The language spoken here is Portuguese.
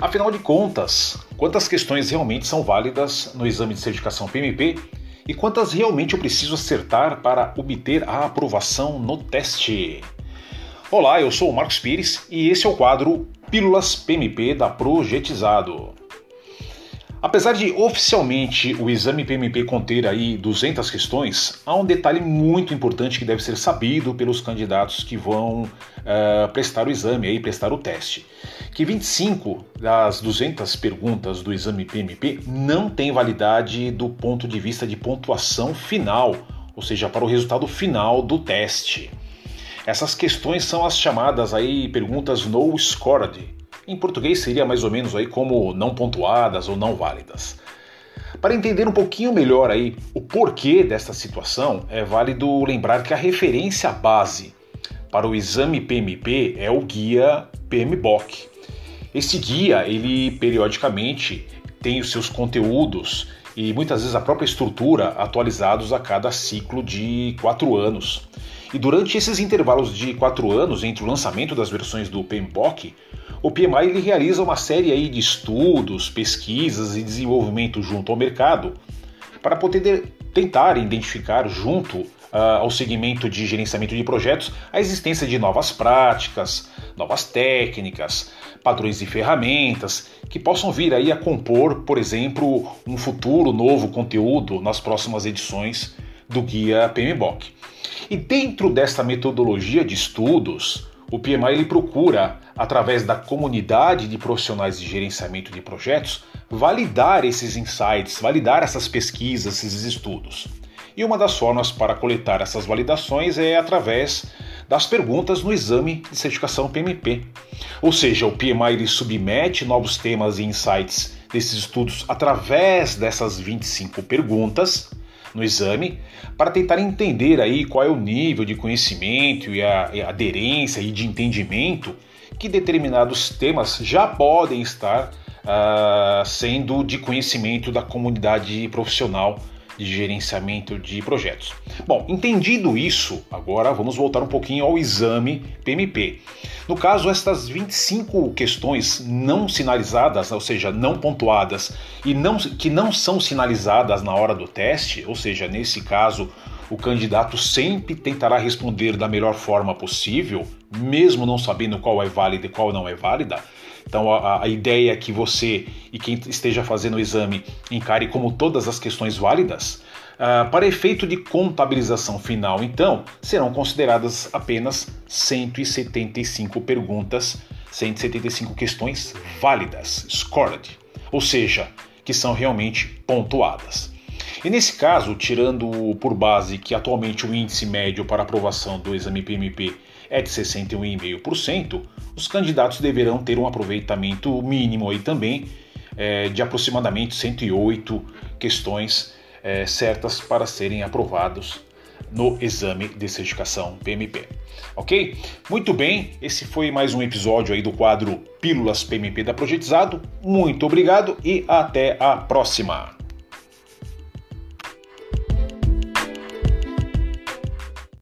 Afinal de contas, quantas questões realmente são válidas no exame de certificação PMP e quantas realmente eu preciso acertar para obter a aprovação no teste? Olá, eu sou o Marcos Pires e esse é o quadro Pílulas PMP da Projetizado. Apesar de oficialmente o exame PMP conter aí 200 questões, há um detalhe muito importante que deve ser sabido pelos candidatos que vão uh, prestar o exame aí, prestar o teste, que 25 das 200 perguntas do exame PMP não têm validade do ponto de vista de pontuação final, ou seja, para o resultado final do teste. Essas questões são as chamadas aí perguntas no scored, em português seria mais ou menos aí como não pontuadas ou não válidas. Para entender um pouquinho melhor aí o porquê desta situação, é válido lembrar que a referência base para o exame PMP é o guia PMBOK. Esse guia, ele periodicamente tem os seus conteúdos e muitas vezes a própria estrutura atualizados a cada ciclo de quatro anos. E durante esses intervalos de quatro anos entre o lançamento das versões do PMBOK, o PMI ele realiza uma série aí de estudos, pesquisas e desenvolvimento junto ao mercado para poder tentar identificar junto uh, ao segmento de gerenciamento de projetos a existência de novas práticas, novas técnicas, padrões e ferramentas que possam vir aí a compor, por exemplo, um futuro novo conteúdo nas próximas edições do guia PMBOK. E dentro desta metodologia de estudos, o PMI ele procura, através da comunidade de profissionais de gerenciamento de projetos, validar esses insights, validar essas pesquisas, esses estudos. E uma das formas para coletar essas validações é através das perguntas no exame de certificação PMP. Ou seja, o PMI ele submete novos temas e insights desses estudos através dessas 25 perguntas no exame para tentar entender aí qual é o nível de conhecimento e a, a aderência e de entendimento que determinados temas já podem estar uh, sendo de conhecimento da comunidade profissional de gerenciamento de projetos. Bom, entendido isso, agora vamos voltar um pouquinho ao exame PMP. No caso, estas 25 questões não sinalizadas, ou seja, não pontuadas, e não, que não são sinalizadas na hora do teste, ou seja, nesse caso, o candidato sempre tentará responder da melhor forma possível, mesmo não sabendo qual é válida e qual não é válida. Então a, a, ideia é que você e quem esteja fazendo o exame encare como todas as questões válidas. Uh, para efeito de contabilização final, então, serão consideradas apenas 175 perguntas, 175 questões válidas, scored, ou seja, que são realmente pontuadas. E nesse caso, tirando por base que atualmente o índice médio para aprovação do exame PMP é de 61,5%, os candidatos deverão ter um aproveitamento mínimo aí também é, de aproximadamente 108 questões é, certas para serem aprovados no exame de certificação PMP. Ok? Muito bem, esse foi mais um episódio aí do quadro Pílulas PMP da Projetizado. Muito obrigado e até a próxima!